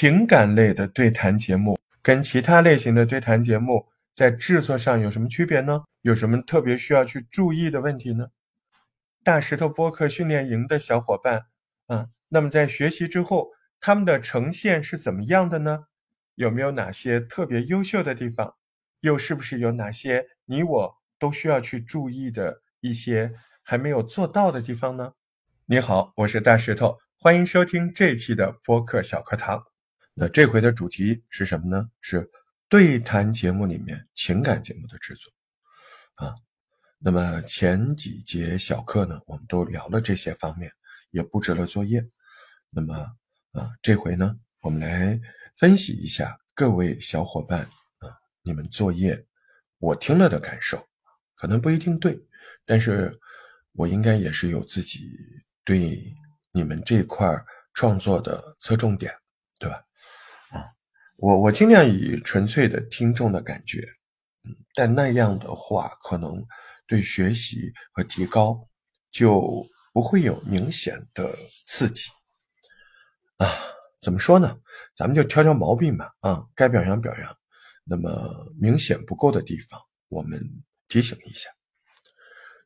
情感类的对谈节目跟其他类型的对谈节目在制作上有什么区别呢？有什么特别需要去注意的问题呢？大石头播客训练营的小伙伴，啊，那么在学习之后，他们的呈现是怎么样的呢？有没有哪些特别优秀的地方？又是不是有哪些你我都需要去注意的一些还没有做到的地方呢？你好，我是大石头，欢迎收听这期的播客小课堂。那这回的主题是什么呢？是对谈节目里面情感节目的制作啊。那么前几节小课呢，我们都聊了这些方面，也布置了作业。那么啊，这回呢，我们来分析一下各位小伙伴啊，你们作业我听了的感受，可能不一定对，但是我应该也是有自己对你们这块创作的侧重点，对吧？我我尽量以纯粹的听众的感觉，但那样的话，可能对学习和提高就不会有明显的刺激啊。怎么说呢？咱们就挑挑毛病吧。啊，该表扬表扬。那么明显不够的地方，我们提醒一下。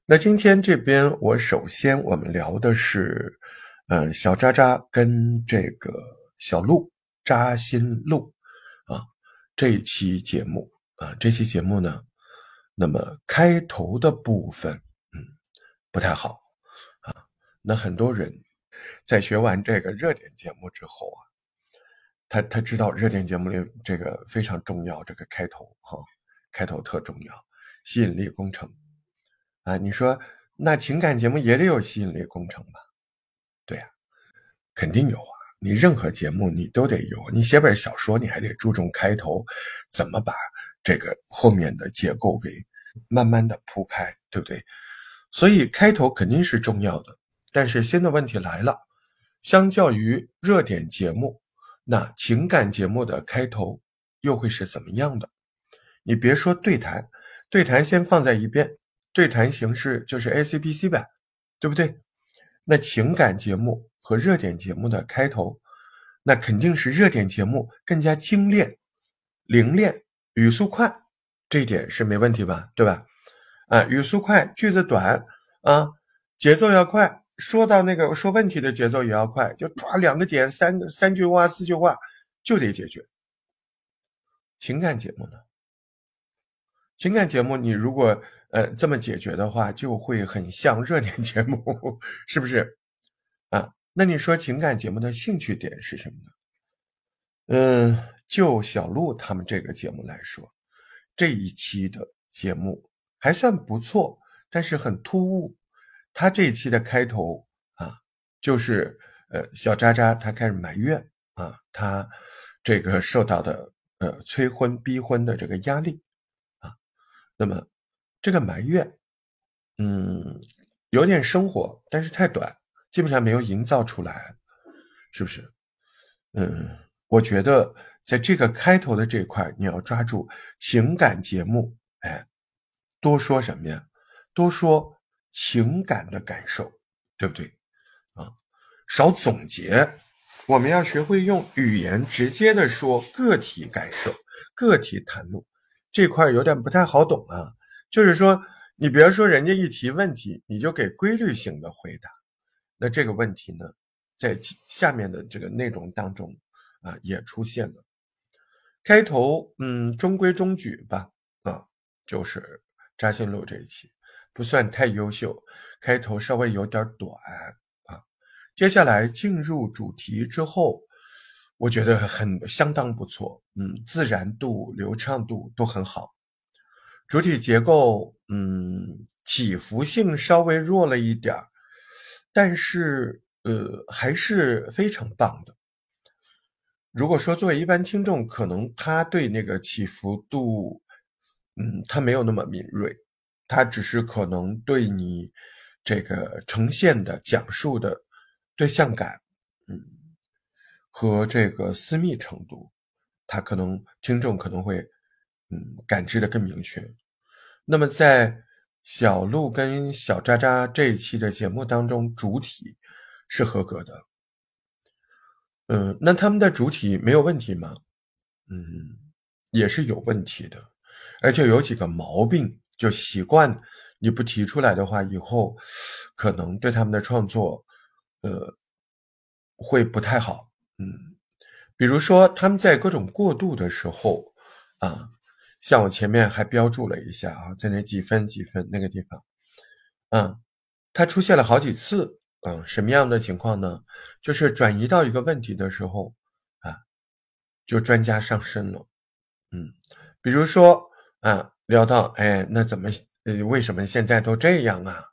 那今天这边，我首先我们聊的是，嗯，小渣渣跟这个小鹿。扎心鹿，这期节目啊，这期节目呢，那么开头的部分，嗯，不太好啊。那很多人在学完这个热点节目之后啊，他他知道热点节目里这个非常重要，这个开头哈，开头特重要，吸引力工程啊。你说那情感节目也得有吸引力工程吧？对呀，肯定有。你任何节目你都得有，你写本小说你还得注重开头，怎么把这个后面的结构给慢慢的铺开，对不对？所以开头肯定是重要的。但是新的问题来了，相较于热点节目，那情感节目的开头又会是怎么样的？你别说对谈，对谈先放在一边，对谈形式就是 A C B C 呗，对不对？那情感节目。和热点节目的开头，那肯定是热点节目更加精炼、灵练、语速快，这一点是没问题吧？对吧？啊，语速快，句子短啊，节奏要快，说到那个说问题的节奏也要快，就抓两个点，三个三句话、四句话就得解决。情感节目呢？情感节目你如果呃这么解决的话，就会很像热点节目，是不是？那你说情感节目的兴趣点是什么呢？嗯，就小鹿他们这个节目来说，这一期的节目还算不错，但是很突兀。他这一期的开头啊，就是呃小渣渣他开始埋怨啊，他这个受到的呃催婚逼婚的这个压力啊，那么这个埋怨，嗯，有点生活，但是太短。基本上没有营造出来，是不是？嗯，我觉得在这个开头的这块，你要抓住情感节目，哎，多说什么呀？多说情感的感受，对不对？啊，少总结，我们要学会用语言直接的说个体感受、个体谈论这块有点不太好懂啊。就是说，你比如说人家一提问题，你就给规律性的回答。那这个问题呢，在下面的这个内容当中啊，也出现了。开头，嗯，中规中矩吧，啊，就是扎心路这一期不算太优秀，开头稍微有点短啊。接下来进入主题之后，我觉得很相当不错，嗯，自然度、流畅度都很好。主体结构，嗯，起伏性稍微弱了一点儿。但是，呃，还是非常棒的。如果说作为一般听众，可能他对那个起伏度，嗯，他没有那么敏锐，他只是可能对你这个呈现的、讲述的对象感，嗯，和这个私密程度，他可能听众可能会，嗯，感知的更明确。那么在。小鹿跟小渣渣这一期的节目当中，主体是合格的。嗯，那他们的主体没有问题吗？嗯，也是有问题的，而且有几个毛病，就习惯你不提出来的话，以后可能对他们的创作，呃，会不太好。嗯，比如说他们在各种过渡的时候，啊，像我前面还标注了一下啊，在那几分几分那个地方，嗯，它出现了好几次。嗯，什么样的情况呢？就是转移到一个问题的时候，啊，就专家上身了。嗯，比如说啊，聊到哎，那怎么呃，为什么现在都这样啊？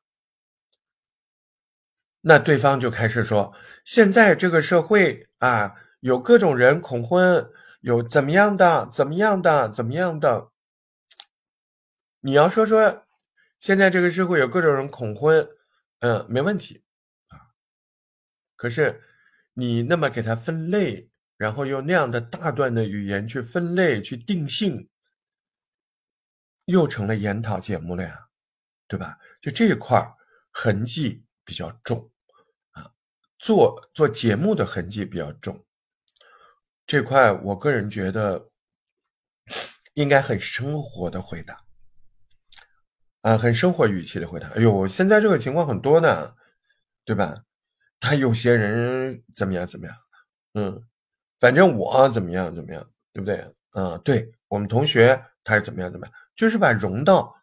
那对方就开始说，现在这个社会啊，有各种人恐婚，有怎么样的，怎么样的，怎么样的。你要说说，现在这个社会有各种人恐婚，嗯，没问题啊。可是，你那么给它分类，然后用那样的大段的语言去分类、去定性，又成了研讨节目了呀，对吧？就这一块痕迹比较重啊，做做节目的痕迹比较重。这块我个人觉得应该很生活的回答啊，很生活语气的回答。哎呦，现在这个情况很多呢，对吧？他有些人怎么样怎么样，嗯，反正我怎么样怎么样，对不对？嗯，对我们同学他是怎么样怎么样，就是把融到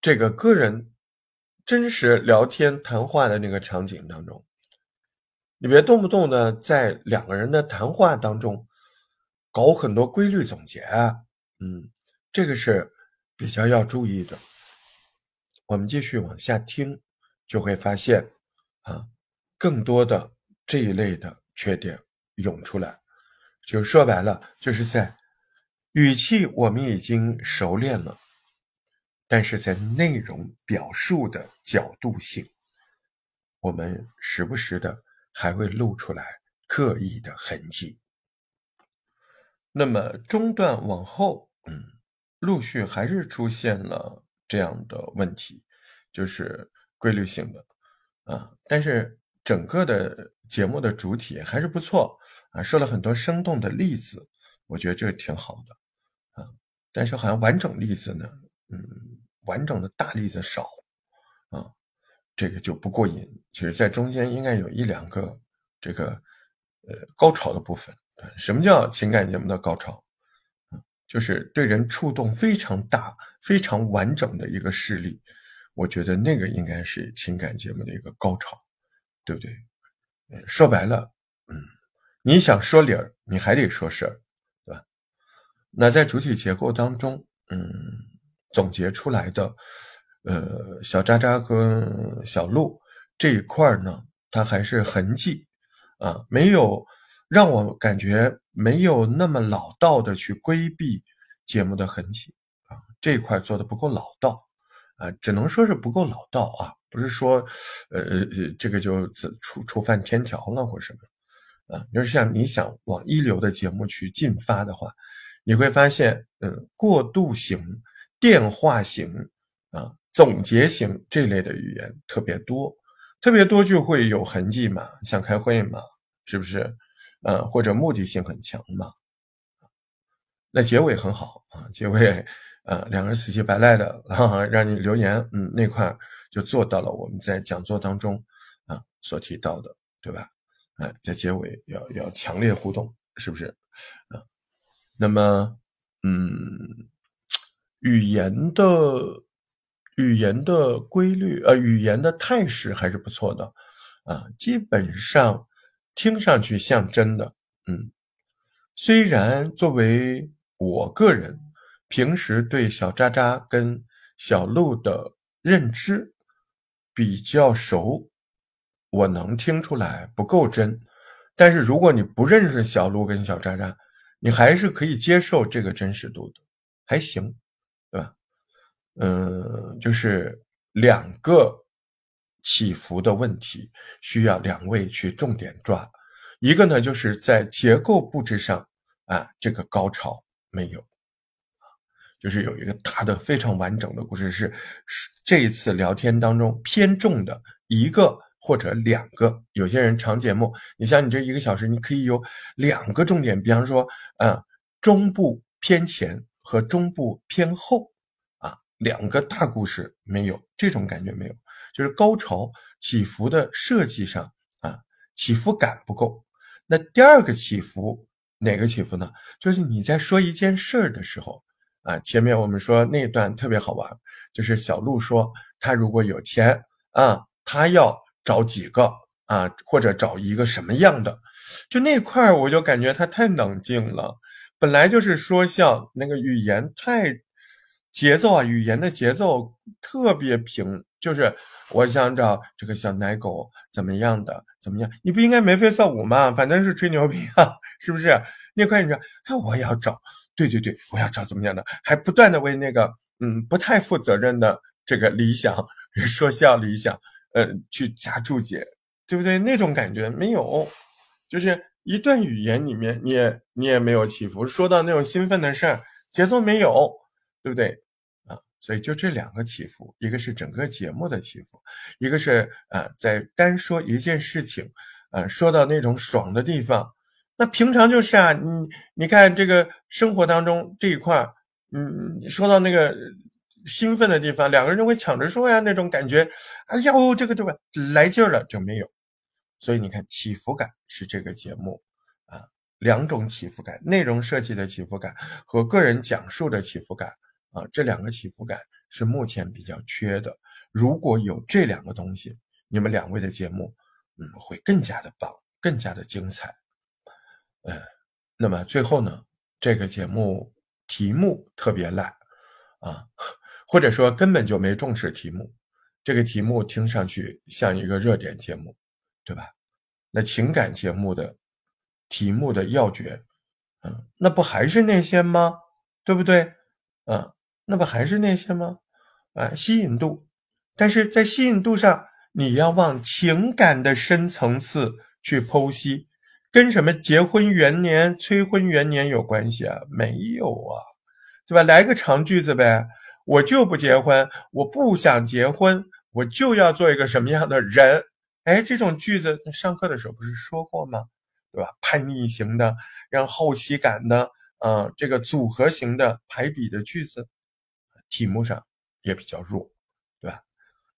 这个个人真实聊天谈话的那个场景当中，你别动不动的在两个人的谈话当中搞很多规律总结，嗯，这个是比较要注意的。我们继续往下听，就会发现啊。更多的这一类的缺点涌出来，就说白了，就是在语气我们已经熟练了，但是在内容表述的角度性，我们时不时的还会露出来刻意的痕迹。那么中段往后，嗯，陆续还是出现了这样的问题，就是规律性的啊，但是。整个的节目的主体还是不错啊，说了很多生动的例子，我觉得这挺好的啊。但是好像完整例子呢，嗯，完整的大例子少，这个就不过瘾。其实，在中间应该有一两个这个呃高潮的部分。什么叫情感节目的高潮？就是对人触动非常大、非常完整的一个事例。我觉得那个应该是情感节目的一个高潮。对不对？说白了，嗯，你想说理儿，你还得说事儿，对吧？那在主体结构当中，嗯，总结出来的，呃，小渣渣和小鹿这一块呢，它还是痕迹啊，没有让我感觉没有那么老道的去规避节目的痕迹啊，这一块做的不够老道啊，只能说是不够老道啊。不是说，呃，这个就触触犯天条了或什么，啊，就是像你想往一流的节目去进发的话，你会发现，嗯，过渡型、电话型、啊，总结型这类的语言特别多，特别多就会有痕迹嘛，像开会嘛，是不是？呃，或者目的性很强嘛，那结尾很好啊，结尾，呃，两个人死乞白赖的哈哈，让你留言，嗯，那块。就做到了我们在讲座当中啊所提到的，对吧？哎，在结尾要要强烈互动，是不是？啊，那么，嗯，语言的语言的规律，呃，语言的态势还是不错的，啊，基本上听上去像真的，嗯，虽然作为我个人平时对小渣渣跟小鹿的认知。比较熟，我能听出来不够真，但是如果你不认识小鹿跟小渣渣，你还是可以接受这个真实度的，还行，对吧？嗯，就是两个起伏的问题，需要两位去重点抓。一个呢，就是在结构布置上啊，这个高潮没有。就是有一个大的非常完整的故事，是这一次聊天当中偏重的一个或者两个。有些人长节目，你像你这一个小时，你可以有两个重点，比方说，嗯，中部偏前和中部偏后，两个大故事没有这种感觉没有，就是高潮起伏的设计上啊，起伏感不够。那第二个起伏哪个起伏呢？就是你在说一件事儿的时候。啊，前面我们说那段特别好玩，就是小鹿说他如果有钱啊，他要找几个啊，或者找一个什么样的，就那块儿我就感觉他太冷静了。本来就是说笑，那个语言太节奏啊，语言的节奏特别平，就是我想找这个小奶狗怎么样的怎么样，你不应该眉飞色舞吗？反正是吹牛逼啊，是不是？那块你说，哎，我也要找。对对对，我要找怎么样的，还不断的为那个嗯不太负责任的这个理想 说笑理想，呃去加注解，对不对？那种感觉没有，就是一段语言里面你也你也没有起伏，说到那种兴奋的事儿，节奏没有，对不对？啊，所以就这两个起伏，一个是整个节目的起伏，一个是啊在单说一件事情，啊说到那种爽的地方。那平常就是啊，你你看这个生活当中这一块嗯，说到那个兴奋的地方，两个人就会抢着说呀，那种感觉，哎呦，这个对吧，来劲儿了就没有。所以你看起伏感是这个节目啊，两种起伏感，内容设计的起伏感和个人讲述的起伏感啊，这两个起伏感是目前比较缺的。如果有这两个东西，你们两位的节目嗯会更加的棒，更加的精彩。嗯，那么最后呢，这个节目题目特别烂啊，或者说根本就没重视题目。这个题目听上去像一个热点节目，对吧？那情感节目的题目的要诀，嗯，那不还是那些吗？对不对？嗯，那不还是那些吗？啊，吸引度，但是在吸引度上，你要往情感的深层次去剖析。跟什么结婚元年、催婚元年有关系啊？没有啊，对吧？来个长句子呗，我就不结婚，我不想结婚，我就要做一个什么样的人？哎，这种句子上课的时候不是说过吗？对吧？叛逆型的，让后期感的，嗯，这个组合型的排比的句子，题目上也比较弱，对吧？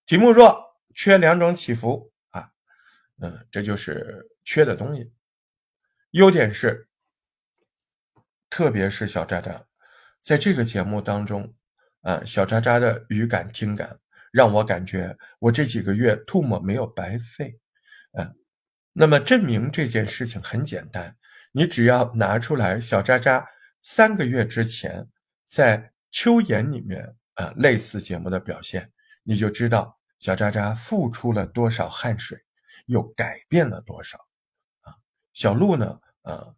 题目弱，缺两种起伏啊，嗯，这就是缺的东西。优点是，特别是小渣渣，在这个节目当中，啊，小渣渣的语感听感让我感觉我这几个月吐沫没有白费，嗯，那么证明这件事情很简单，你只要拿出来小渣渣三个月之前在秋言里面啊类似节目的表现，你就知道小渣渣付出了多少汗水，又改变了多少，啊，小鹿呢？呃，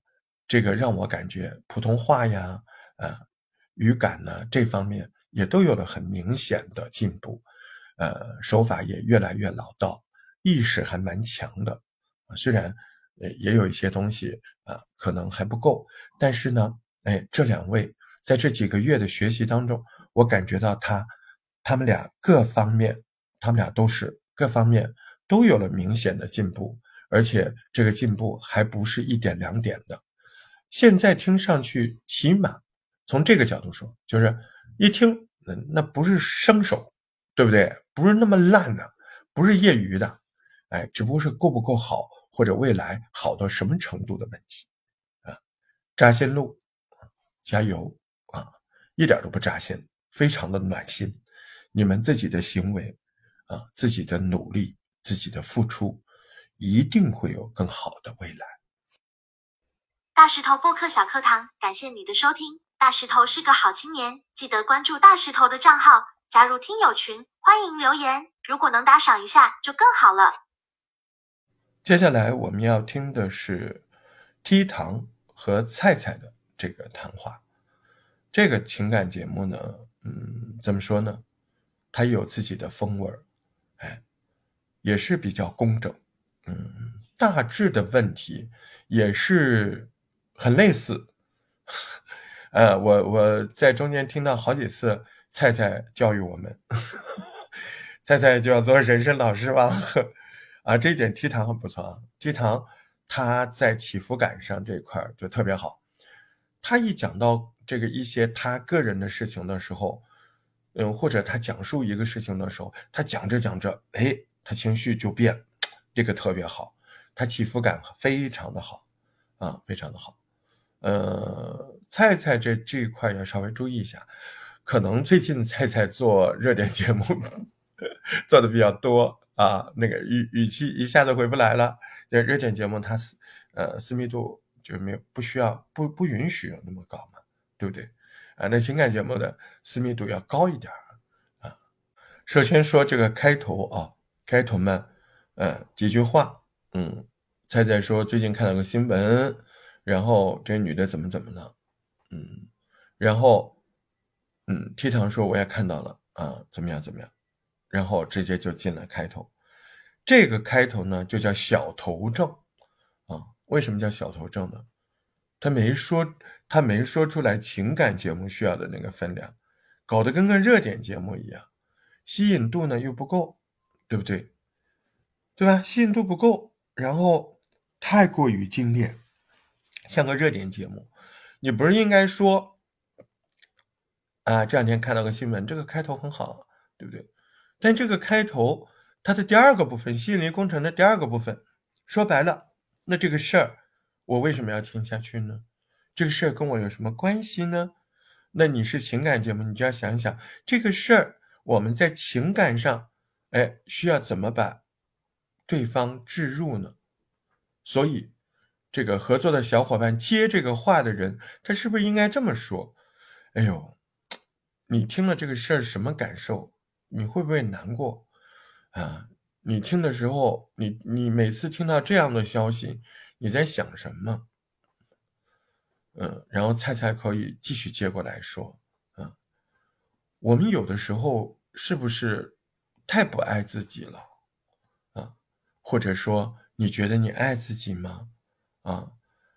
这个让我感觉普通话呀，呃，语感呢这方面也都有了很明显的进步，呃，手法也越来越老道，意识还蛮强的，啊，虽然呃也有一些东西啊可能还不够，但是呢，哎，这两位在这几个月的学习当中，我感觉到他，他们俩各方面，他们俩都是各方面都有了明显的进步。而且这个进步还不是一点两点的，现在听上去，起码从这个角度说，就是一听，嗯，那不是生手，对不对？不是那么烂的，不是业余的，哎，只不过是够不够好，或者未来好到什么程度的问题啊！扎心路，加油！一点都不扎心，非常的暖心。你们自己的行为啊，自己的努力，自己的付出。一定会有更好的未来。大石头播客小课堂，感谢你的收听。大石头是个好青年，记得关注大石头的账号，加入听友群，欢迎留言。如果能打赏一下，就更好了。接下来我们要听的是 T 糖和菜菜的这个谈话。这个情感节目呢，嗯，怎么说呢？它有自己的风味儿，哎，也是比较工整。嗯，大致的问题也是很类似。呃，我我在中间听到好几次菜菜教育我们，菜菜就要做人生导师吧？啊，这一点 T 糖很不错啊，T 糖他在起伏感上这一块就特别好，他一讲到这个一些他个人的事情的时候，嗯，或者他讲述一个事情的时候，他讲着讲着，哎，他情绪就变，这个特别好，他起伏感非常的好啊，非常的好。呃，菜菜这这一块要稍微注意一下，可能最近菜菜做热点节目 做的比较多啊，那个语语气一下子回不来了。这热点节目它私呃私密度就没有不需要不不允许有那么高嘛，对不对？啊，那情感节目的私密度要高一点啊。首先说这个开头啊，开头嘛，呃几句话，嗯，菜菜说最近看了个新闻。然后这女的怎么怎么了？嗯，然后，嗯，T 堂说我也看到了啊，怎么样怎么样？然后直接就进了开头，这个开头呢就叫小头症啊。为什么叫小头症呢？他没说，他没说出来情感节目需要的那个分量，搞得跟个热点节目一样，吸引度呢又不够，对不对？对吧？吸引度不够，然后太过于精炼。像个热点节目，你不是应该说啊？这两天看到个新闻，这个开头很好，对不对？但这个开头它的第二个部分，吸引力工程的第二个部分，说白了，那这个事儿我为什么要听下去呢？这个事儿跟我有什么关系呢？那你是情感节目，你就要想一想这个事儿，我们在情感上，哎，需要怎么把对方置入呢？所以。这个合作的小伙伴接这个话的人，他是不是应该这么说？哎呦，你听了这个事儿什么感受？你会不会难过啊？你听的时候，你你每次听到这样的消息，你在想什么？嗯，然后菜菜可以继续接过来说，啊，我们有的时候是不是太不爱自己了？啊，或者说你觉得你爱自己吗？啊，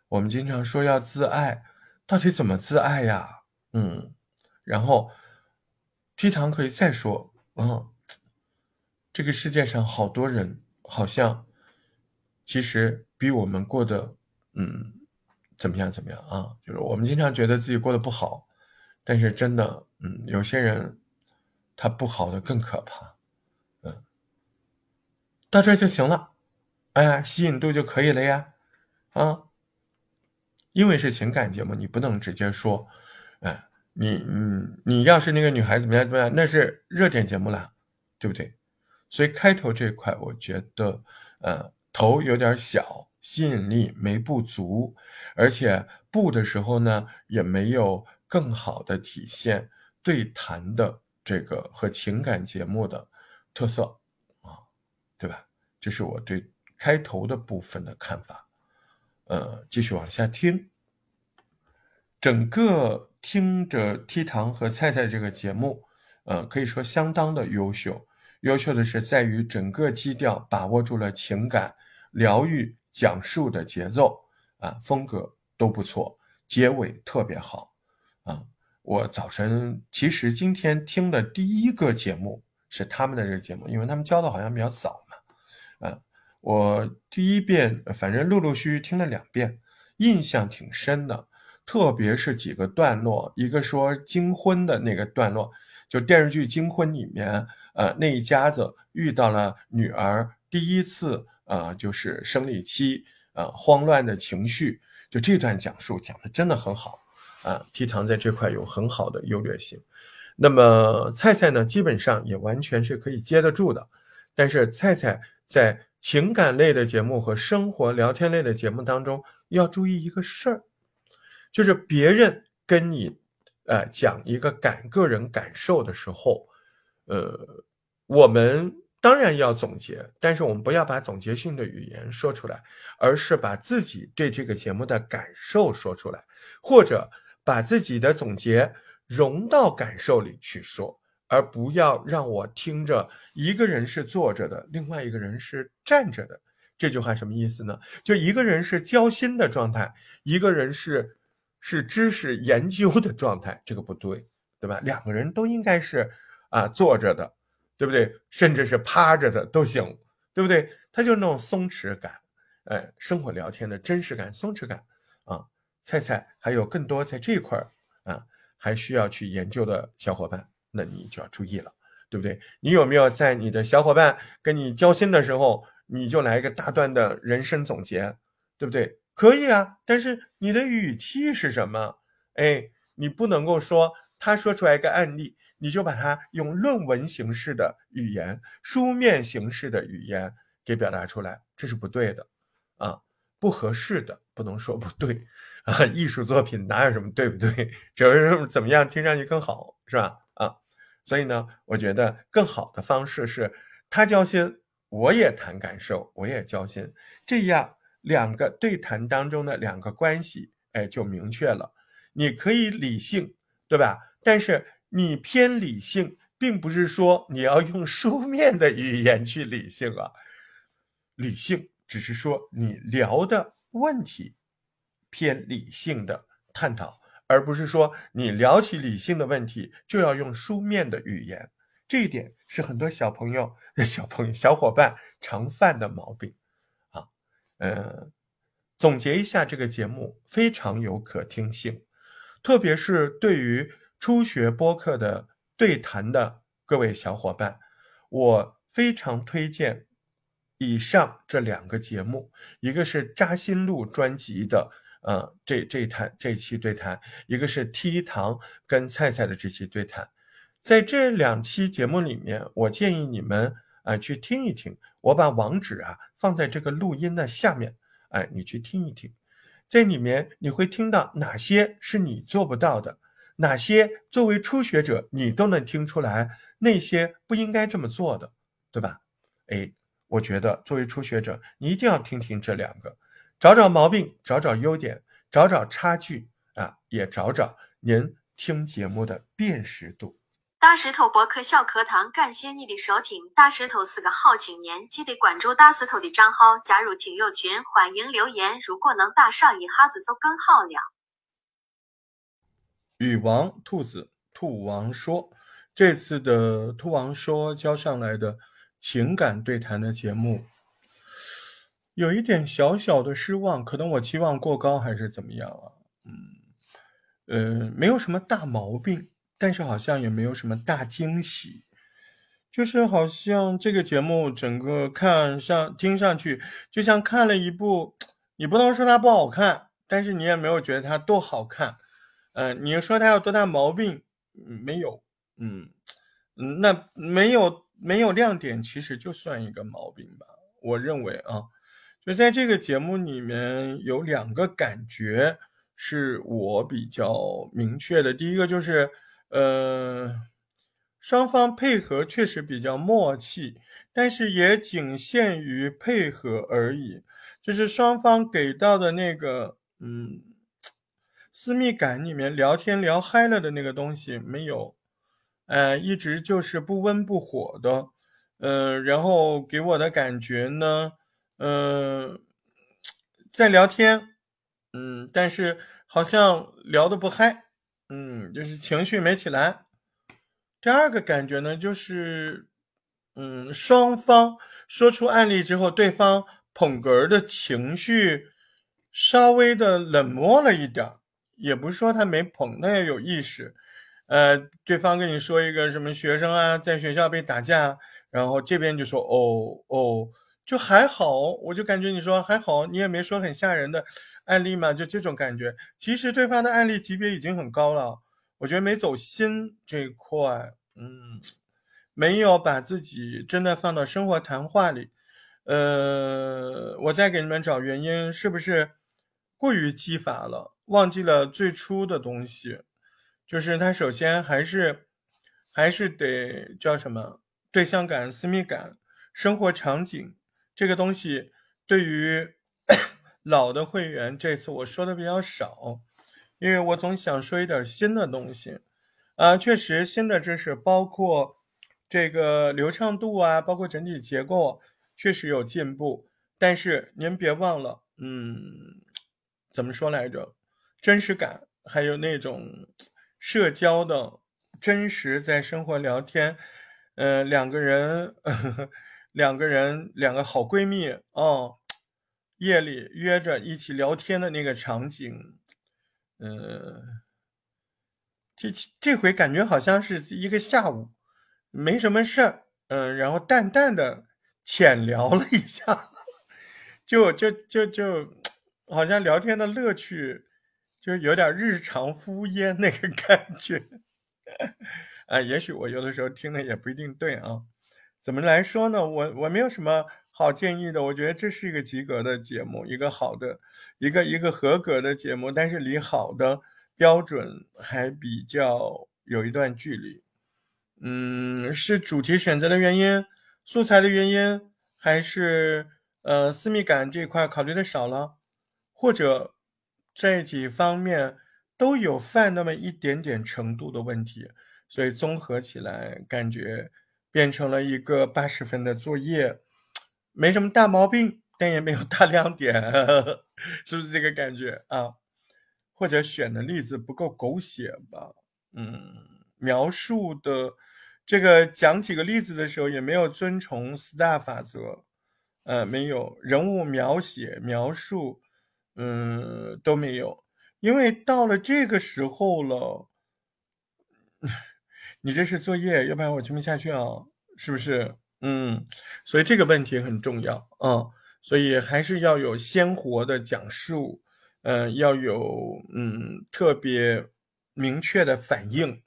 我们经常说要自爱，到底怎么自爱呀？嗯，然后梯堂可以再说，嗯，这个世界上好多人好像其实比我们过得，嗯，怎么样怎么样啊？就是我们经常觉得自己过得不好，但是真的，嗯，有些人他不好的更可怕，嗯，到这就行了，哎呀，吸引度就可以了呀。啊，因为是情感节目，你不能直接说，哎，你你你要是那个女孩怎么样怎么样，那是热点节目了，对不对？所以开头这块，我觉得，呃，头有点小，吸引力没不足，而且布的时候呢，也没有更好的体现对谈的这个和情感节目的特色啊，对吧？这是我对开头的部分的看法。呃，继续往下听。整个听着 T 糖和菜菜这个节目，呃，可以说相当的优秀。优秀的是在于整个基调把握住了情感疗愈讲述的节奏啊，风格都不错，结尾特别好啊。我早晨其实今天听的第一个节目是他们的这个节目，因为他们教的好像比较早嘛，啊。我第一遍，反正陆陆续续听了两遍，印象挺深的。特别是几个段落，一个说金婚的那个段落，就电视剧《金婚》里面，呃，那一家子遇到了女儿第一次，呃，就是生理期，呃，慌乱的情绪，就这段讲述讲的真的很好，啊，T 糖在这块有很好的优劣性。那么菜菜呢，基本上也完全是可以接得住的，但是菜菜在。情感类的节目和生活聊天类的节目当中，要注意一个事儿，就是别人跟你，呃，讲一个感个人感受的时候，呃，我们当然要总结，但是我们不要把总结性的语言说出来，而是把自己对这个节目的感受说出来，或者把自己的总结融到感受里去说。而不要让我听着一个人是坐着的，另外一个人是站着的。这句话什么意思呢？就一个人是交心的状态，一个人是是知识研究的状态，这个不对，对吧？两个人都应该是啊坐着的，对不对？甚至是趴着的都行对不对？它就是那种松弛感，呃，生活聊天的真实感、松弛感啊。菜菜还有更多在这块儿啊，还需要去研究的小伙伴，那你就要注意了，对不对？你有没有在你的小伙伴跟你交心的时候，你就来一个大段的人生总结，对不对？可以啊，但是你的语气是什么？哎，你不能够说他说出来一个案例，你就把它用论文形式的语言、书面形式的语言给表达出来，这是不对的啊，不合适的，不能说不对啊。艺术作品哪有什么对不对？只是怎么样听上去更好，是吧？啊，所以呢，我觉得更好的方式是他交心，我也谈感受，我也交心，这样。两个对谈当中的两个关系，哎，就明确了。你可以理性，对吧？但是你偏理性，并不是说你要用书面的语言去理性啊。理性只是说你聊的问题偏理性的探讨，而不是说你聊起理性的问题就要用书面的语言。这一点是很多小朋友、小朋友、小伙伴常犯的毛病。呃，总结一下这个节目非常有可听性，特别是对于初学播客的对谈的各位小伙伴，我非常推荐以上这两个节目，一个是扎心路专辑的，呃，这这谈这期对谈，一个是 T 堂跟菜菜的这期对谈，在这两期节目里面，我建议你们。啊，去听一听，我把网址啊放在这个录音的下面，哎，你去听一听，在里面你会听到哪些是你做不到的，哪些作为初学者你都能听出来，那些不应该这么做的，对吧？哎，我觉得作为初学者，你一定要听听这两个，找找毛病，找找优点，找找差距啊，也找找您听节目的辨识度。大石头博客小课堂，感谢你的收听。大石头是个好青年，记得关注大石头的账号，加入听友群，欢迎留言。如果能打赏一下子就更好了。禹王兔子兔王说，这次的兔王说交上来的情感对谈的节目，有一点小小的失望，可能我期望过高还是怎么样啊？嗯，呃，没有什么大毛病。但是好像也没有什么大惊喜，就是好像这个节目整个看上听上去就像看了一部，你不能说它不好看，但是你也没有觉得它多好看，嗯，你说他有多大毛病？没有，嗯，那没有没有亮点，其实就算一个毛病吧。我认为啊，就在这个节目里面有两个感觉是我比较明确的，第一个就是。呃，双方配合确实比较默契，但是也仅限于配合而已。就是双方给到的那个，嗯，私密感里面聊天聊嗨了的那个东西没有，呃，一直就是不温不火的，呃，然后给我的感觉呢，呃，在聊天，嗯，但是好像聊得不嗨。嗯，就是情绪没起来。第二个感觉呢，就是，嗯，双方说出案例之后，对方捧哏的情绪稍微的冷漠了一点也不是说他没捧，那也有意识。呃，对方跟你说一个什么学生啊，在学校被打架，然后这边就说哦哦，就还好，我就感觉你说还好，你也没说很吓人的。案例嘛，就这种感觉。其实对方的案例级别已经很高了，我觉得没走心这一块，嗯，没有把自己真的放到生活谈话里。呃，我再给你们找原因，是不是过于激发了，忘记了最初的东西？就是他首先还是还是得叫什么对象感、私密感、生活场景这个东西，对于。老的会员，这次我说的比较少，因为我总想说一点新的东西。啊，确实新的知识，包括这个流畅度啊，包括整体结构，确实有进步。但是您别忘了，嗯，怎么说来着？真实感，还有那种社交的真实，在生活聊天，呃，两个人。呵 呵两个人两个好闺蜜哦，夜里约着一起聊天的那个场景，嗯，这这回感觉好像是一个下午，没什么事儿，嗯，然后淡淡的浅聊了一下，就就就就好像聊天的乐趣，就有点日常敷衍那个感觉，啊，也许我有的时候听的也不一定对啊。怎么来说呢？我我没有什么好建议的。我觉得这是一个及格的节目，一个好的，一个一个合格的节目。但是离好的标准还比较有一段距离。嗯，是主题选择的原因，素材的原因，还是呃私密感这一块考虑的少了，或者这几方面都有犯那么一点点程度的问题，所以综合起来感觉。变成了一个八十分的作业，没什么大毛病，但也没有大亮点，是不是这个感觉啊？或者选的例子不够狗血吧？嗯，描述的这个讲几个例子的时候也没有遵从四大法则，呃，没有人物描写描述，嗯，都没有，因为到了这个时候了。你这是作业，要不然我听不下去啊，是不是？嗯，所以这个问题很重要啊，所以还是要有鲜活的讲述，嗯，要有嗯特别明确的反应，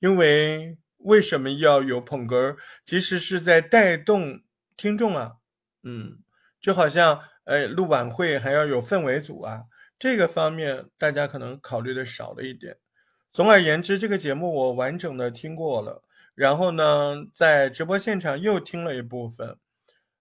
因为为什么要有捧哏？其实是在带动听众啊，嗯，就好像哎录晚会还要有氛围组啊，这个方面大家可能考虑的少了一点。总而言之，这个节目我完整的听过了，然后呢，在直播现场又听了一部分，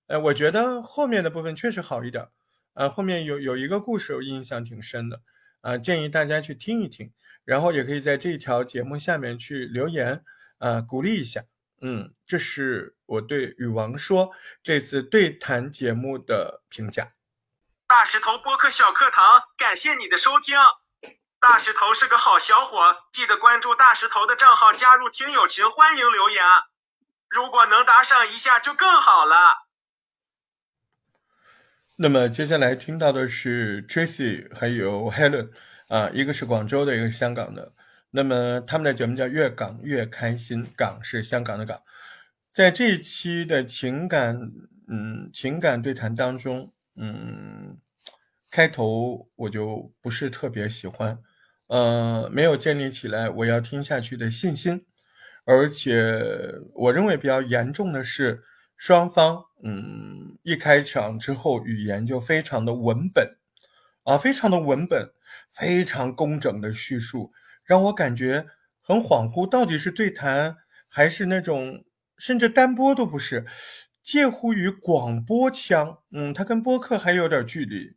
呃，我觉得后面的部分确实好一点，呃，后面有有一个故事我印象挺深的，啊，建议大家去听一听，然后也可以在这条节目下面去留言，啊，鼓励一下，嗯，这是我对与王说这次对谈节目的评价。大石头播客小课堂，感谢你的收听。大石头是个好小伙，记得关注大石头的账号，加入听友群，欢迎留言。如果能打赏一下就更好了。那么接下来听到的是 Tracy 还有 Helen 啊，一个是广州的，一个是香港的。那么他们的节目叫《越港越开心》，港是香港的港。在这一期的情感嗯情感对谈当中，嗯，开头我就不是特别喜欢。呃，没有建立起来我要听下去的信心，而且我认为比较严重的是双方，嗯，一开场之后语言就非常的文本，啊，非常的文本，非常工整的叙述，让我感觉很恍惚，到底是对谈还是那种甚至单播都不是，介乎于广播腔，嗯，它跟播客还有点距离。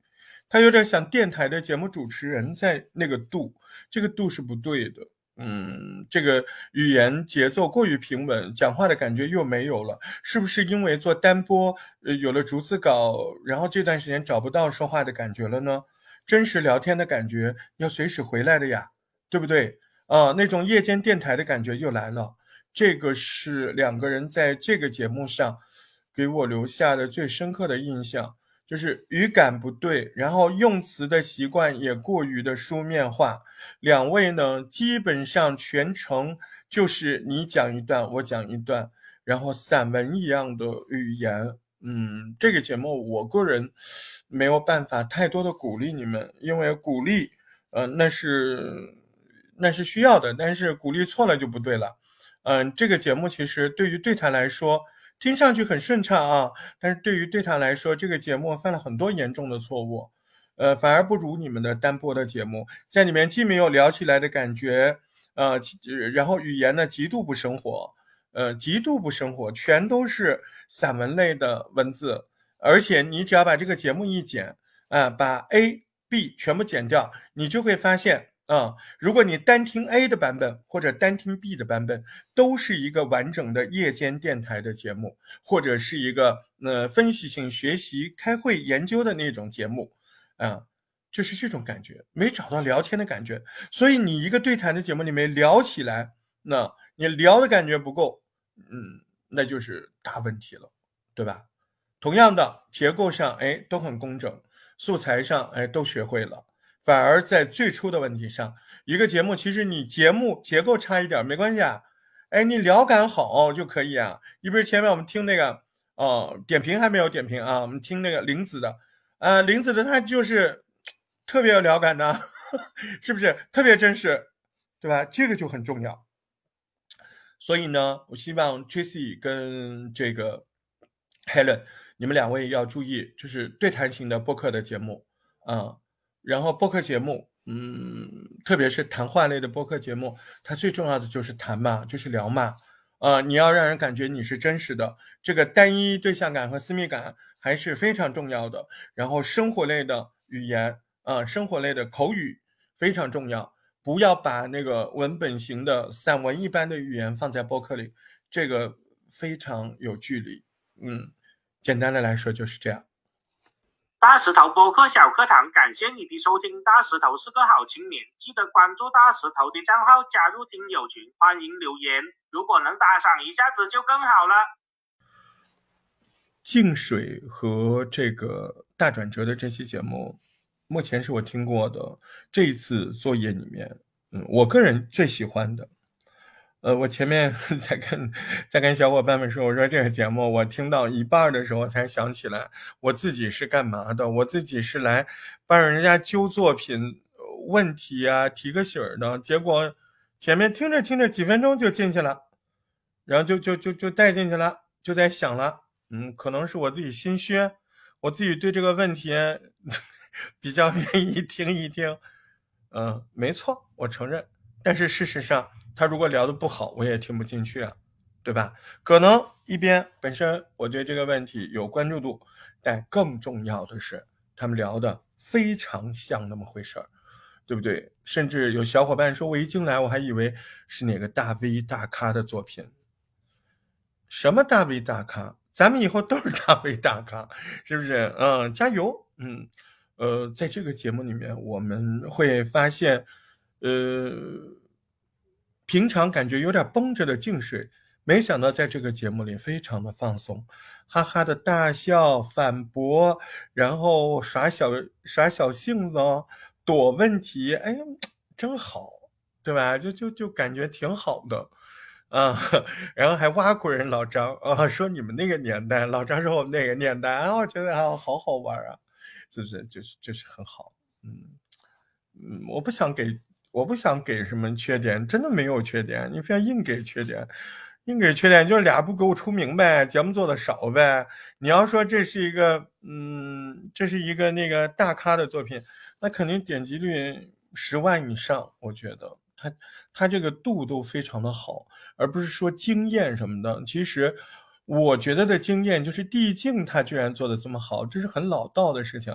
他有点像电台的节目主持人，在那个度，这个度是不对的。嗯，这个语言节奏过于平稳，讲话的感觉又没有了，是不是因为做单播，呃，有了逐字稿，然后这段时间找不到说话的感觉了呢？真实聊天的感觉要随时回来的呀，对不对？啊，那种夜间电台的感觉又来了。这个是两个人在这个节目上给我留下的最深刻的印象。就是语感不对，然后用词的习惯也过于的书面化。两位呢，基本上全程就是你讲一段，我讲一段，然后散文一样的语言。嗯，这个节目我个人没有办法太多的鼓励你们，因为鼓励，呃，那是那是需要的，但是鼓励错了就不对了。嗯，这个节目其实对于对谈来说。听上去很顺畅啊，但是对于对他来说，这个节目犯了很多严重的错误，呃，反而不如你们的单播的节目，在里面既没有聊起来的感觉，呃，然后语言呢极度不生活，呃，极度不生活，全都是散文类的文字，而且你只要把这个节目一剪，啊，把 A、B 全部剪掉，你就会发现。啊，如果你单听 A 的版本或者单听 B 的版本，都是一个完整的夜间电台的节目，或者是一个呃分析性学习、开会研究的那种节目，啊，就是这种感觉，没找到聊天的感觉。所以你一个对谈的节目里面聊起来，那你聊的感觉不够，嗯，那就是大问题了。对吧？同样的结构上，哎，都很工整，素材上，哎，都学会了。反而在最初的问题上，一个节目其实你节目结构差一点没关系啊，哎，你聊感好就可以啊。你比如前面我们听那个，哦，点评还没有点评啊，我们听那个林子的，呃，林子的他就是特别有聊感的，是不是？特别真实，对吧？这个就很重要。所以呢，我希望 Tracy 跟这个 Helen，你们两位要注意，就是对谈型的播客的节目啊。然后播客节目，嗯，特别是谈话类的播客节目，它最重要的就是谈嘛，就是聊嘛，啊，你要让人感觉你是真实的，这个单一对象感和私密感还是非常重要的。然后生活类的语言，啊，生活类的口语非常重要，不要把那个文本型的散文一般的语言放在播客里，这个非常有距离。嗯，简单的来说就是这样。大石头播客小课堂，感谢你的收听。大石头是个好青年，记得关注大石头的账号，加入听友群，欢迎留言。如果能打赏一下子就更好了。净水和这个大转折的这期节目，目前是我听过的这一次作业里面，嗯，我个人最喜欢的。呃，我前面 在跟在跟小伙伴们说，我说这个节目我听到一半的时候才想起来，我自己是干嘛的？我自己是来帮人家揪作品问题啊，提个醒儿的。结果前面听着听着几分钟就进去了，然后就就就就带进去了，就在想了，嗯，可能是我自己心虚，我自己对这个问题 比较 愿意听一听，嗯，没错，我承认，但是事实上。他如果聊的不好，我也听不进去啊，对吧？可能一边本身我对这个问题有关注度，但更重要的是他们聊的非常像那么回事儿，对不对？甚至有小伙伴说，我一进来我还以为是哪个大 V 大咖的作品。什么大 V 大咖？咱们以后都是大 V 大咖，是不是？嗯，加油。嗯，呃，在这个节目里面，我们会发现，呃。平常感觉有点绷着的静水，没想到在这个节目里非常的放松，哈哈的大笑、反驳，然后耍小耍小性子、哦躲问题，哎呀，真好，对吧？就就就感觉挺好的，啊，然后还挖苦人老张啊，说你们那个年代，老张说我们那个年代啊，我觉得啊好好玩啊，就是就是就是很好，嗯嗯，我不想给。我不想给什么缺点，真的没有缺点。你非要硬给缺点，硬给缺点就是俩不够出名呗，节目做的少呗。你要说这是一个，嗯，这是一个那个大咖的作品，那肯定点击率十万以上。我觉得他他这个度都非常的好，而不是说经验什么的。其实我觉得的经验就是递进，他居然做的这么好，这是很老道的事情。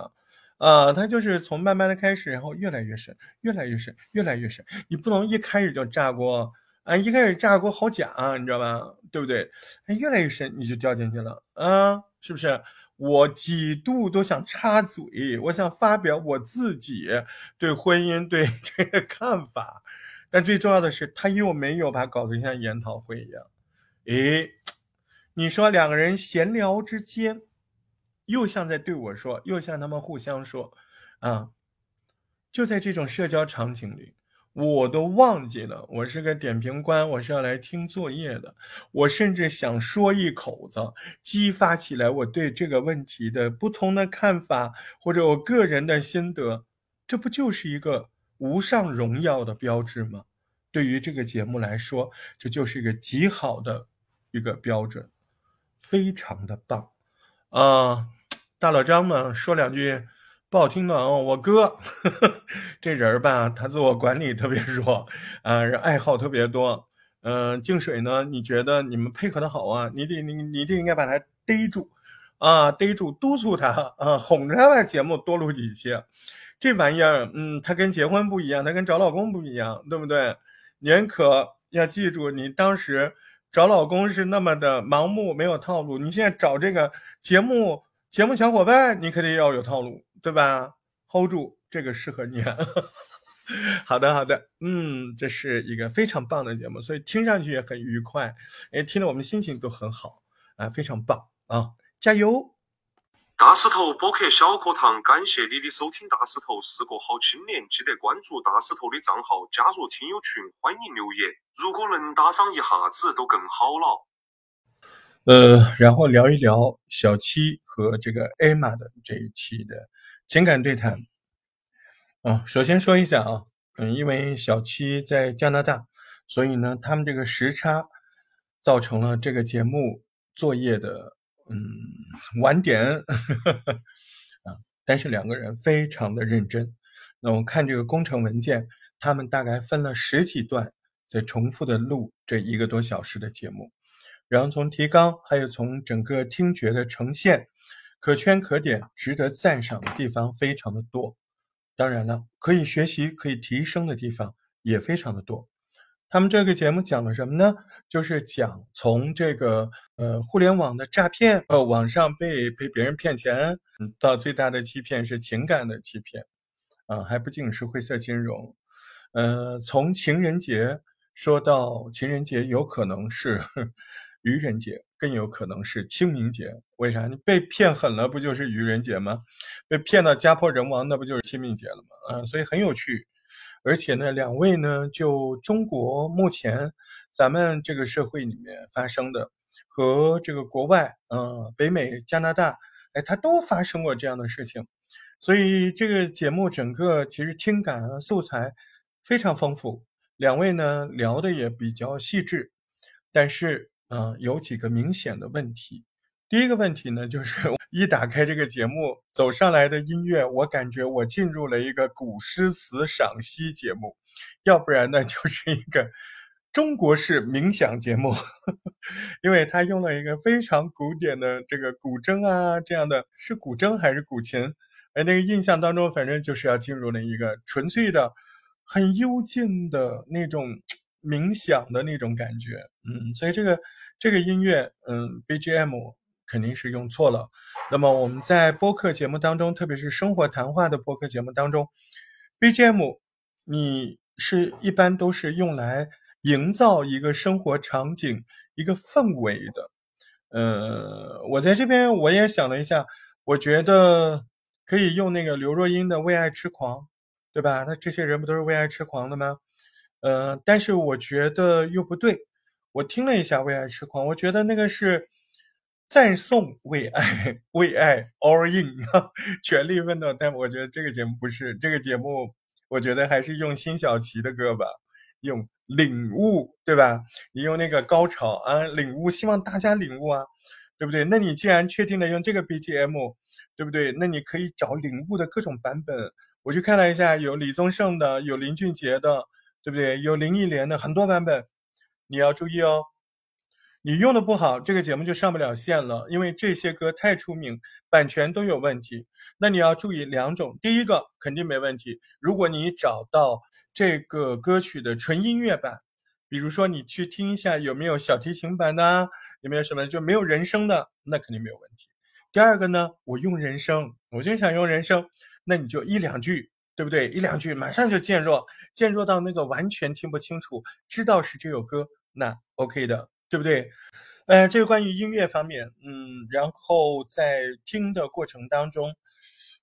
啊，他就是从慢慢的开始，然后越来越深，越来越深，越来越深。你不能一开始就炸锅啊！一开始炸锅好假，你知道吧？对不对？哎，越来越深，你就掉进去了啊！是不是？我几度都想插嘴，我想发表我自己对婚姻对 这个看法，但最重要的是，他又没有把搞得像研讨会一样。诶，你说两个人闲聊之间。又像在对我说，又像他们互相说，啊，就在这种社交场景里，我都忘记了我是个点评官，我是要来听作业的。我甚至想说一口子，激发起来我对这个问题的不同的看法，或者我个人的心得，这不就是一个无上荣耀的标志吗？对于这个节目来说，这就是一个极好的一个标准，非常的棒，啊。大老张嘛，说两句不好听的啊，我哥 这人吧，他自我管理特别 弱，啊，爱好特别多。嗯，净水呢，你觉得你们配合的好啊？你得你你得应该把他逮住，啊，逮住督促他啊，哄着他把节目多录几期。这玩意儿，嗯，他跟结婚不一样，他跟找老公不一样，对不对？您可要记住，你当时找老公是那么的盲目，没有套路，你现在找这个节目。节目小伙伴，你肯定要有套路，对吧？hold 住，这个适合你。好的，好的，嗯，这是一个非常棒的节目，所以听上去也很愉快，哎，听得我们心情都很好啊，非常棒啊！加油！大石头播客小课堂，感谢你的收听。大石头是个好青年，记得关注大石头的账号，加入听友群，欢迎留言。如果能打赏一下子，都更好了。呃，然后聊一聊小七和这个艾玛的这一期的情感对谈。啊，首先说一下啊，嗯，因为小七在加拿大，所以呢，他们这个时差造成了这个节目作业的。嗯，晚点 啊，但是两个人非常的认真。那我看这个工程文件，他们大概分了十几段，在重复的录这一个多小时的节目。然后从提纲，还有从整个听觉的呈现，可圈可点，值得赞赏的地方非常的多。当然了，可以学习、可以提升的地方也非常的多。他们这个节目讲了什么呢？就是讲从这个呃互联网的诈骗，呃网上被被别人骗钱，到最大的欺骗是情感的欺骗，啊还不仅是灰色金融，呃从情人节说到情人节有可能是愚人节，更有可能是清明节。为啥？你被骗狠了，不就是愚人节吗？被骗到家破人亡，那不就是清明节了吗？啊，所以很有趣。而且呢，两位呢，就中国目前咱们这个社会里面发生的，和这个国外，嗯，北美、加拿大，哎，它都发生过这样的事情，所以这个节目整个其实听感啊、素材非常丰富，两位呢聊的也比较细致，但是，嗯，有几个明显的问题。第一个问题呢，就是一打开这个节目走上来的音乐，我感觉我进入了一个古诗词赏析节目，要不然呢 就是一个中国式冥想节目，因为他用了一个非常古典的这个古筝啊，这样的是古筝还是古琴？哎，那个印象当中，反正就是要进入了一个纯粹的、很幽静的那种冥想的那种感觉。嗯，所以这个这个音乐，嗯，BGM。肯定是用错了。那么我们在播客节目当中，特别是生活谈话的播客节目当中，BGM，你是一般都是用来营造一个生活场景、一个氛围的。呃，我在这边我也想了一下，我觉得可以用那个刘若英的《为爱痴狂》，对吧？那这些人不都是为爱痴狂的吗？呃，但是我觉得又不对。我听了一下《为爱痴狂》，我觉得那个是。赞颂为爱，为爱 all in，全力奋斗。但我觉得这个节目不是这个节目，我觉得还是用辛晓琪的歌吧，用领悟，对吧？你用那个高潮啊，领悟，希望大家领悟啊，对不对？那你既然确定了用这个 BGM，对不对？那你可以找领悟的各种版本。我去看了一下，有李宗盛的，有林俊杰的，对不对？有林忆莲的，很多版本，你要注意哦。你用的不好，这个节目就上不了线了，因为这些歌太出名，版权都有问题。那你要注意两种，第一个肯定没问题。如果你找到这个歌曲的纯音乐版，比如说你去听一下有没有小提琴版的，有没有什么就没有人声的，那肯定没有问题。第二个呢，我用人声，我就想用人声，那你就一两句，对不对？一两句马上就渐弱，渐弱到那个完全听不清楚，知道是这首歌，那 OK 的。对不对？呃，这个关于音乐方面，嗯，然后在听的过程当中，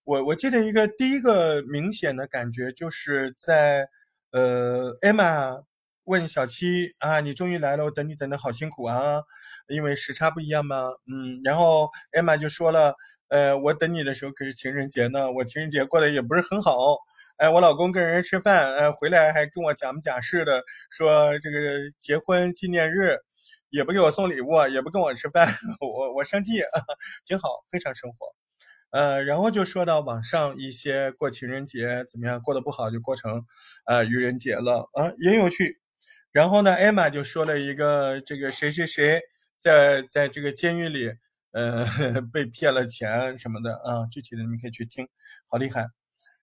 我我记得一个第一个明显的感觉，就是在呃，艾玛问小七啊，你终于来了，我等你等的好辛苦啊，因为时差不一样嘛，嗯，然后艾玛就说了，呃，我等你的时候可是情人节呢，我情人节过得也不是很好，哎，我老公跟人家吃饭，呃，回来还跟我假模假式的说这个结婚纪念日。也不给我送礼物，也不跟我吃饭，我我生气，挺好，非常生活。呃，然后就说到网上一些过情人节怎么样，过得不好就过成呃愚人节了啊，也有趣。然后呢，艾玛就说了一个这个谁谁谁在在这个监狱里，呃，被骗了钱什么的啊，具体的你可以去听，好厉害。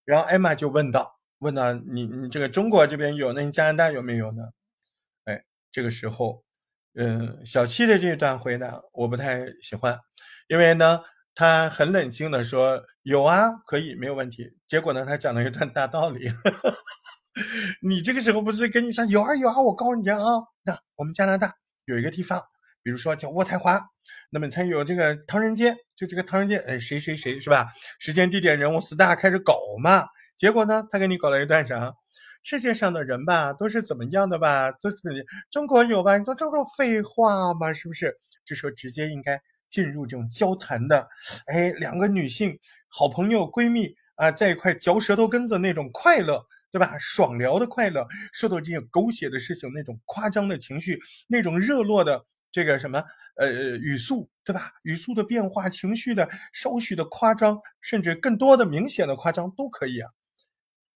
然后艾玛就问到，问到你你这个中国这边有，那你加拿大有没有呢？哎，这个时候。嗯，小七的这一段回答我不太喜欢，因为呢，他很冷静的说有啊，可以没有问题。结果呢，他讲了一段大道理。你这个时候不是跟你说有啊有啊，我告诉你啊，那我们加拿大有一个地方，比如说叫渥太华，那么才有这个唐人街，就这个唐人街，哎，谁谁谁是吧？时间、地点、人物、star 开始搞嘛。结果呢，他给你搞了一段啥？世界上的人吧，都是怎么样的吧？都是中国有吧？你说这种废话吗？是不是？这时候直接应该进入这种交谈的，哎，两个女性好朋友闺蜜啊，在一块嚼舌头根子那种快乐，对吧？爽聊的快乐，说到这些狗血的事情，那种夸张的情绪，那种热络的这个什么呃语速，对吧？语速的变化，情绪的稍许的夸张，甚至更多的明显的夸张都可以啊。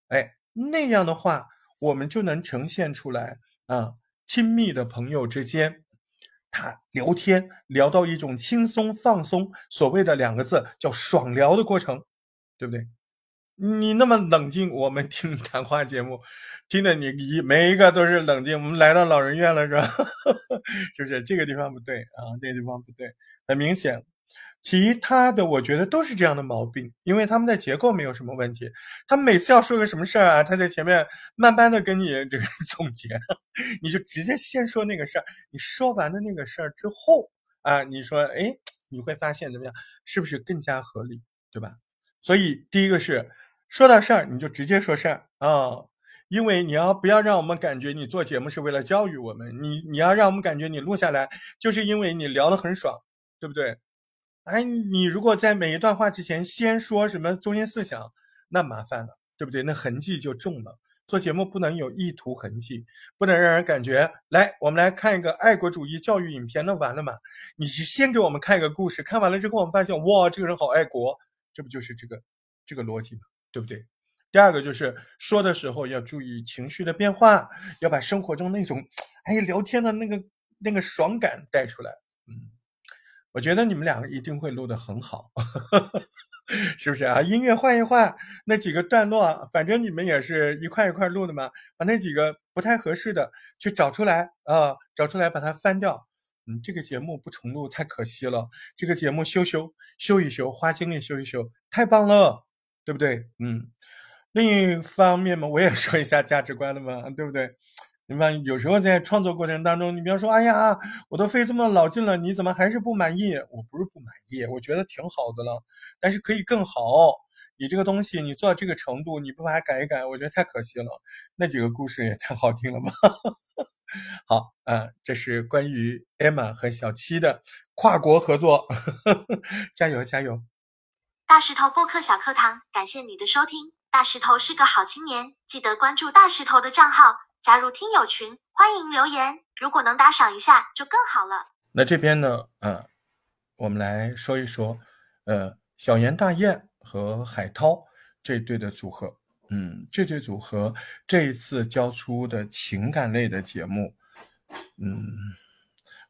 哎，那样的话，我们就能呈现出来啊，亲密的朋友之间，他聊天聊到一种轻松放松，所谓的两个字叫爽聊的过程，对不对？你那么冷静，我们听谈话节目，听的你一每一个都是冷静。我们来到老人院了，是吧？是不是这个地方不对啊？这个地方不对，很明显。其他的我觉得都是这样的毛病，因为他们的结构没有什么问题。他每次要说个什么事儿啊，他在前面慢慢的跟你这个总结，你就直接先说那个事儿。你说完了那个事儿之后啊，你说哎，你会发现怎么样？是不是更加合理，对吧？所以第一个是说到事儿你就直接说事儿啊，因为你要不要让我们感觉你做节目是为了教育我们？你你要让我们感觉你录下来就是因为你聊得很爽，对不对？哎，你如果在每一段话之前先说什么中心思想，那麻烦了，对不对？那痕迹就重了。做节目不能有意图痕迹，不能让人感觉来，我们来看一个爱国主义教育影片，那完了嘛？你是先给我们看一个故事，看完了之后，我们发现哇，这个人好爱国，这不就是这个这个逻辑吗？对不对？第二个就是说的时候要注意情绪的变化，要把生活中那种哎聊天的那个那个爽感带出来，嗯。我觉得你们两个一定会录得很好，是不是啊？音乐换一换，那几个段落，反正你们也是一块一块录的嘛，把那几个不太合适的去找出来啊，找出来把它翻掉。嗯，这个节目不重录太可惜了，这个节目修修修一修，花精力修一修，太棒了，对不对？嗯，另一方面嘛，我也 说一下价值观的嘛，对不对？你看，有时候在创作过程当中，你比方说，哎呀，我都费这么老劲了，你怎么还是不满意？我不是不满意，我觉得挺好的了，但是可以更好。你这个东西，你做到这个程度，你不把它改一改，我觉得太可惜了。那几个故事也太好听了吧？好，啊，这是关于 Emma 和小七的跨国合作，加 油加油！大石头播客小课堂，感谢你的收听。大石头是个好青年，记得关注大石头的账号。加入听友群，欢迎留言。如果能打赏一下，就更好了。那这边呢？嗯，我们来说一说，呃，小严大雁和海涛这对的组合。嗯，这对组合这一次交出的情感类的节目，嗯，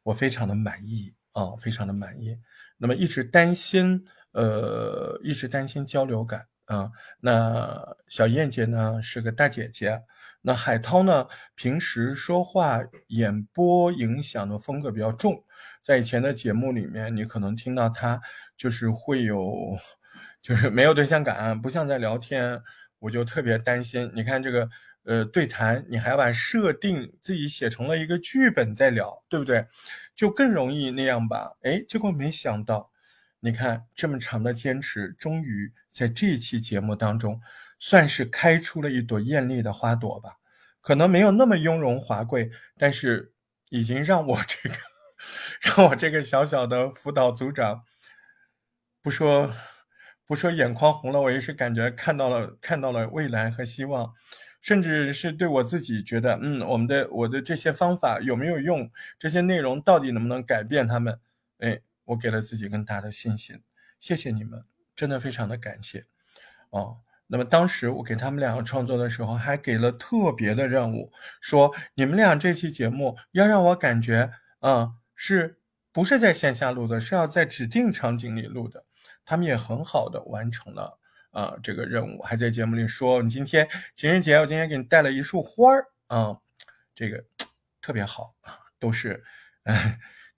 我非常的满意啊，非常的满意。那么一直担心，呃，一直担心交流感啊。那小燕姐呢，是个大姐姐。那海涛呢？平时说话演播影响的风格比较重，在以前的节目里面，你可能听到他就是会有，就是没有对象感，不像在聊天。我就特别担心，你看这个呃对谈，你还把设定自己写成了一个剧本在聊，对不对？就更容易那样吧。哎，结果没想到，你看这么长的坚持，终于在这一期节目当中。算是开出了一朵艳丽的花朵吧，可能没有那么雍容华贵，但是已经让我这个 让我这个小小的辅导组长，不说不说眼眶红了，我也是感觉看到了看到了未来和希望，甚至是对我自己觉得，嗯，我们的我的这些方法有没有用，这些内容到底能不能改变他们？哎，我给了自己更大的信心，谢谢你们，真的非常的感谢，哦。那么当时我给他们两个创作的时候，还给了特别的任务，说你们俩这期节目要让我感觉，嗯，是不是在线下录的，是要在指定场景里录的。他们也很好的完成了，啊，这个任务，还在节目里说，你今天情人节，我今天给你带了一束花儿，啊，这个特别好啊，都是，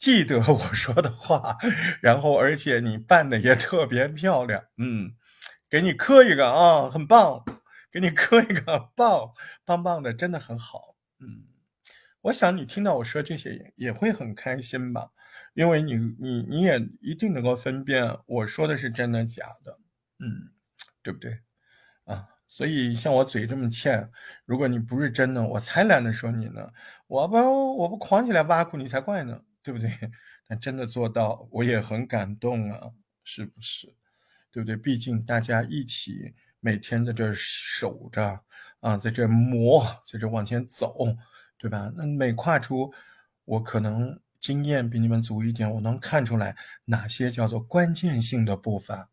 记得我说的话，然后而且你扮的也特别漂亮，嗯。给你磕一个啊，很棒！给你磕一个，棒棒棒的，真的很好。嗯，我想你听到我说这些也也会很开心吧，因为你你你也一定能够分辨我说的是真的假的，嗯，对不对？啊，所以像我嘴这么欠，如果你不是真的，我才懒得说你呢。我不我不狂起来挖苦你才怪呢，对不对？但真的做到，我也很感动啊，是不是？对不对？毕竟大家一起每天在这守着啊，在这磨，在这往前走。对吧？那每跨出，我可能经验比你们足一点，我能看出来哪些叫做关键性的步伐。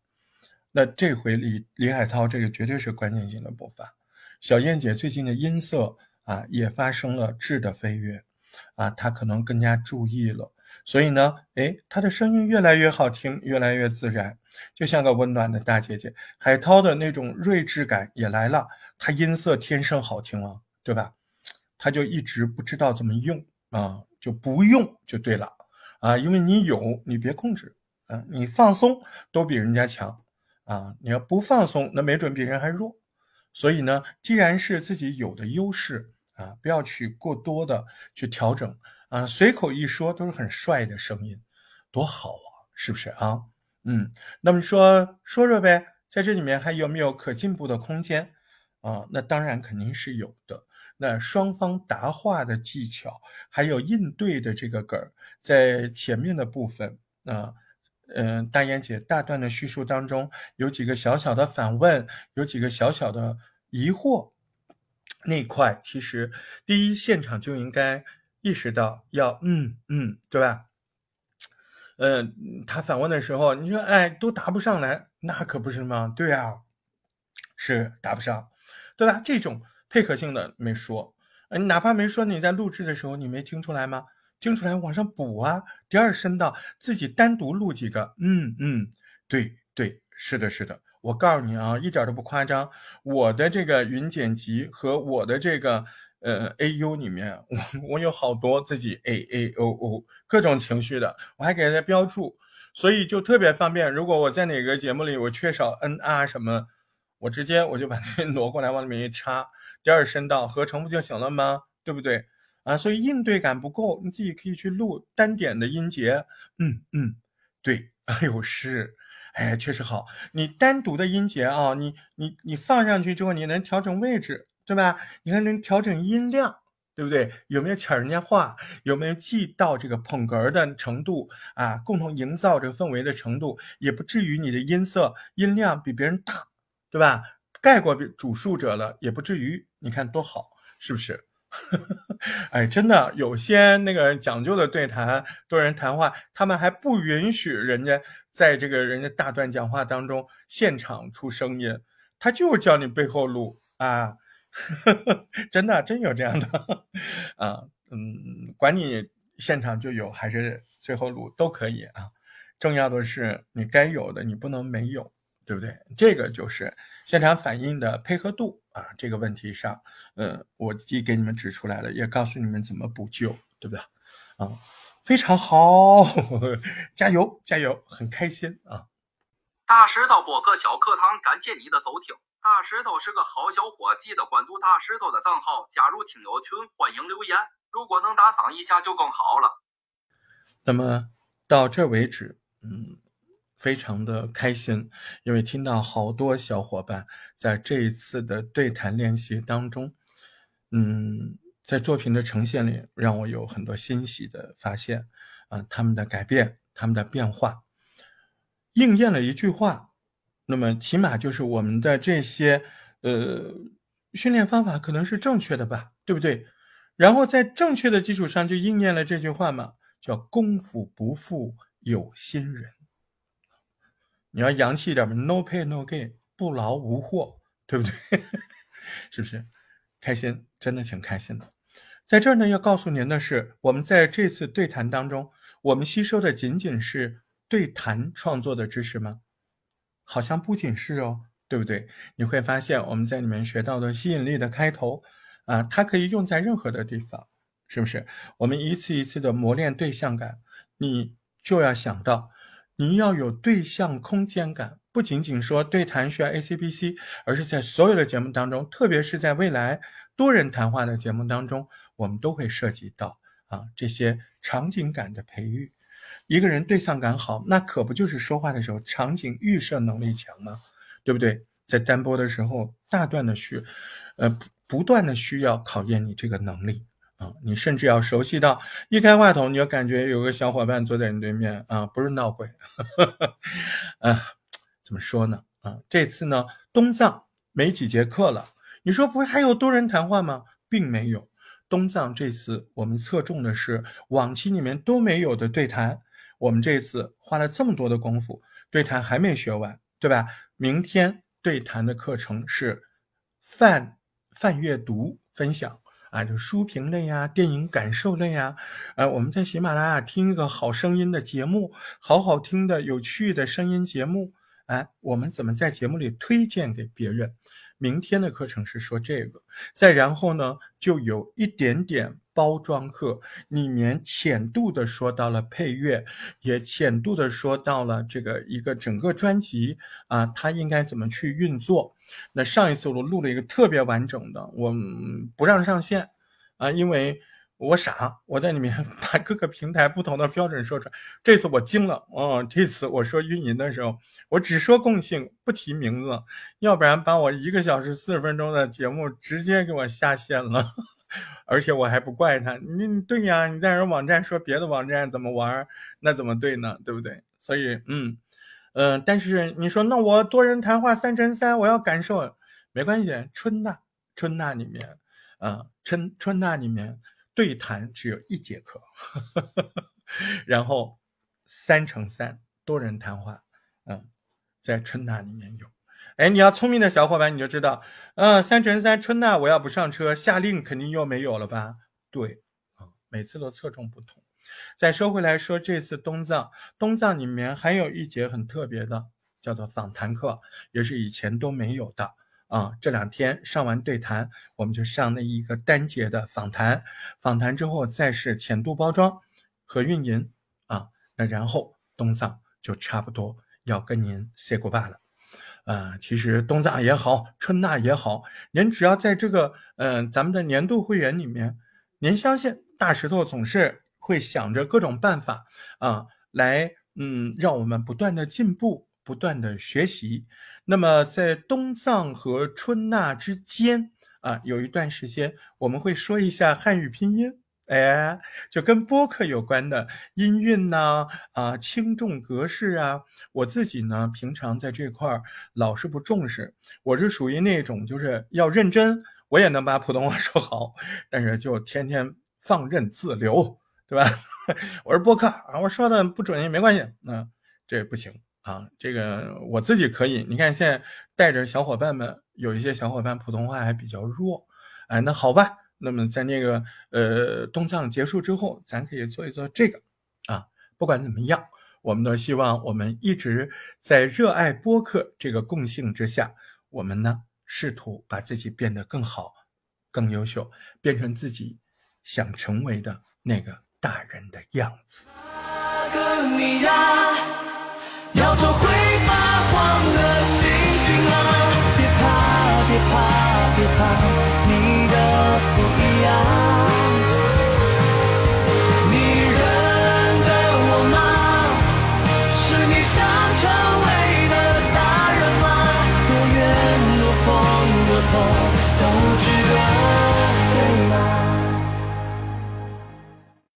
那这回李李海涛这个绝对是关键性的步伐。小燕姐最近的音色啊，也发生了质的飞跃啊，他可能更加注意了，所以呢，哎，他的声音越来越好听，越来越自然，就像个温暖的大姐姐。海涛的那种睿智感也来了，他音色天生好听啊，对吧？他就一直不知道怎么用啊，就不用就对了啊，因为你有，你别控制啊，你放松都比人家强啊，你要不放松，那没准比人还弱。所以呢，既然是自己有的优势啊，不要去过多的去调整啊，随口一说都是很帅的声音，多好啊，是不是啊？嗯，那么说说说呗，在这里面还有没有可进步的空间啊？那当然肯定是有的。那双方答话的技巧，还有应对的这个梗儿，在前面的部分啊，嗯，大燕姐大段的叙述当中，有几个小小的反问，有几个小小的疑惑，那块其实第一现场就应该意识到要嗯嗯，对吧？嗯，他反问的时候，你说哎都答不上来，那可不是吗？对啊，是答不上，对吧？这种。配合性的没说，你哪怕没说，你在录制的时候你没听出来吗？听出来往上补啊。第二声道自己单独录几个，嗯嗯，对对，是的，是的。我告诉你啊，一点都不夸张。我的这个云剪辑和我的这个呃 A U 里面，我我有好多自己 A A O O 各种情绪的，我还给它标注，所以就特别方便。如果我在哪个节目里我缺少 N R 什么，我直接我就把那挪过来往里面一插。第二声道合成不就行了吗？对不对啊？所以应对感不够，你自己可以去录单点的音节。嗯嗯，对，哎呦是，哎确实好。你单独的音节啊，你你你放上去之后，你能调整位置，对吧？你还能调整音量，对不对？有没有抢人家话？有没有记到这个捧哏的程度啊？共同营造这个氛围的程度，也不至于你的音色音量比别人大，对吧？盖过主述者了，也不至于。你看多好，是不是？哎，真的，有些那个讲究的对谈多人谈话，他们还不允许人家在这个人家大段讲话当中现场出声音，他就叫你背后录啊。真的，真有这样的啊。嗯，管你现场就有还是最后录都可以啊。重要的是你该有的，你不能没有。对不对？这个就是现场反应的配合度啊，这个问题上，呃，我既给你们指出来了，也告诉你们怎么补救，对不对？啊，非常好，加油加油，很开心啊！大石头播客小课堂，感谢你的收听。大石头是个好小伙，记得关注大石头的账号，加入听友群，欢迎留言。如果能打赏一下就更好了。那么到这为止，嗯。非常的开心，因为听到好多小伙伴在这一次的对谈练习当中，嗯，在作品的呈现里，让我有很多欣喜的发现，啊，他们的改变，他们的变化，应验了一句话，那么起码就是我们的这些呃训练方法可能是正确的吧，对不对？然后在正确的基础上就应验了这句话嘛，叫功夫不负有心人。你要洋气一点嘛，no pay no gain，不劳无获，对不对？是不是？开心，真的挺开心的。在这儿呢，要告诉您的是，我们在这次对谈当中，我们吸收的仅仅是对谈创作的知识吗？好像不仅是哦，对不对？你会发现我们在里面学到的吸引力的开头啊，它可以用在任何的地方，是不是？我们一次一次的磨练对象感，你就要想到。你要有对象空间感，不仅仅说对谈需要 A C B C，而是在所有的节目当中，特别是在未来多人谈话的节目当中，我们都会涉及到啊这些场景感的培育。一个人对象感好，那可不就是说话的时候场景预设能力强吗？对不对？在单播的时候，大段的需，呃，不断的需要考验你这个能力啊。你甚至要熟悉到一开话筒，你就感觉有个小伙伴坐在你对面啊，不是闹鬼，啊，怎么说呢？啊，这次呢，东藏没几节课了，你说不会还有多人谈话吗？并没有，东藏这次我们侧重的是往期里面都没有的对谈。我们这次花了这么多的功夫，对谈还没学完，对吧？明天对谈的课程是泛泛阅读分享啊，就书评类呀、电影感受类呀。呃，我们在喜马拉雅听一个好声音的节目，好好听的、有趣的声音节目，哎，我们怎么在节目里推荐给别人？明天的课程是说这个，再然后呢，就有一点点包装课，里面浅度的说到了配乐，也浅度的说到了这个一个整个专辑啊，它应该怎么去运作。那上一次我录了一个特别完整的，我不让上线啊，因为。我傻，我在里面 把各个平台不同的标准说出来。这次我惊了，哦，这次我说运营的时候，我只说共性，不提名字，要不然把我一个小时四十分钟的节目直接给我下线了。而且我还不怪他，你对呀，你在人网站说别的网站怎么玩，那怎么对呢？对不对？所以，嗯，嗯，但是你说那我多人谈话三乘三，我要感受，没关系，春娜，春娜里面，啊，春春娜里面。对谈只有一节课，然后三乘三多人谈话，嗯，在春娜里面有。哎，你要聪明的小伙伴你就知道，嗯，三乘三春娜我要不上车，下令肯定又没有了吧？对，啊，每次都侧重不同。再说回来说，这次东藏，东藏里面还有一节很特别的，叫做访谈课，也是以前都没有的。啊，这两天上完对谈，我们就上那一个单节的访谈，访谈之后再是浅度包装和运营啊，那然后东藏就差不多要跟您 say goodbye 了。啊，其实东藏也好，春娜也好，您只要在这个嗯咱们的年度会员里面，您相信大石头总是会想着各种办法啊，来嗯让我们不断的进步。不断的学习，那么在冬藏和春纳之间啊，有一段时间我们会说一下汉语拼音，哎，就跟播客有关的音韵呐，啊，轻重格式啊。我自己呢，平常在这块儿老是不重视，我是属于那种就是要认真，我也能把普通话说好，但是就天天放任自流，对吧？我是播客啊，我说的不准也没关系，那这不行。啊，这个我自己可以。你看，现在带着小伙伴们，有一些小伙伴普通话还比较弱，哎，那好吧。那么在那个呃东藏结束之后，咱可以做一做这个啊。不管怎么样，我们都希望我们一直在热爱播客这个共性之下，我们呢试图把自己变得更好、更优秀，变成自己想成为的那个大人的样子。大哥你呀，要做会发慌的星星啊，别怕，别怕，别怕。你